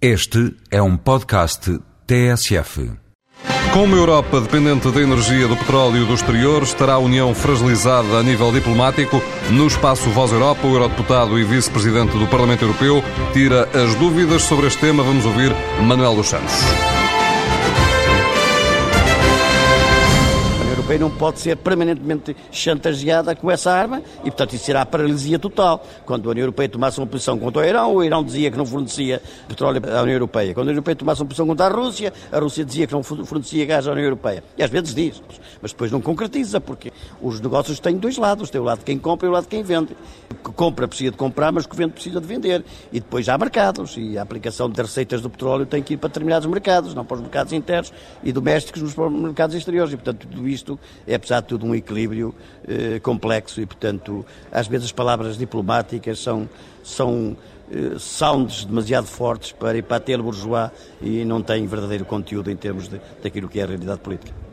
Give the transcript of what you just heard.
Este é um podcast TSF. Com uma Europa dependente da energia do petróleo do exterior, estará a União fragilizada a nível diplomático. No espaço Voz Europa, o eurodeputado e vice-presidente do Parlamento Europeu tira as dúvidas sobre este tema. Vamos ouvir Manuel dos Santos. Não pode ser permanentemente chantageada com essa arma e, portanto, isso será a paralisia total. Quando a União Europeia tomasse uma posição contra o Irão, o Irão dizia que não fornecia petróleo à União Europeia. Quando a União Europeia tomasse uma posição contra a Rússia, a Rússia dizia que não fornecia gás à União Europeia. E às vezes diz, mas depois não concretiza, porque os negócios têm dois lados. Tem o lado de quem compra e o lado de quem vende. Que compra precisa de comprar, mas que vende precisa de vender. E depois há mercados e a aplicação das receitas do petróleo tem que ir para determinados mercados, não para os mercados internos e domésticos, nos mercados exteriores. E, portanto, tudo isto é, apesar de tudo, um equilíbrio eh, complexo e, portanto, às vezes as palavras diplomáticas são, são eh, sounds demasiado fortes para ir para a bourgeois e não têm verdadeiro conteúdo em termos de, daquilo que é a realidade política.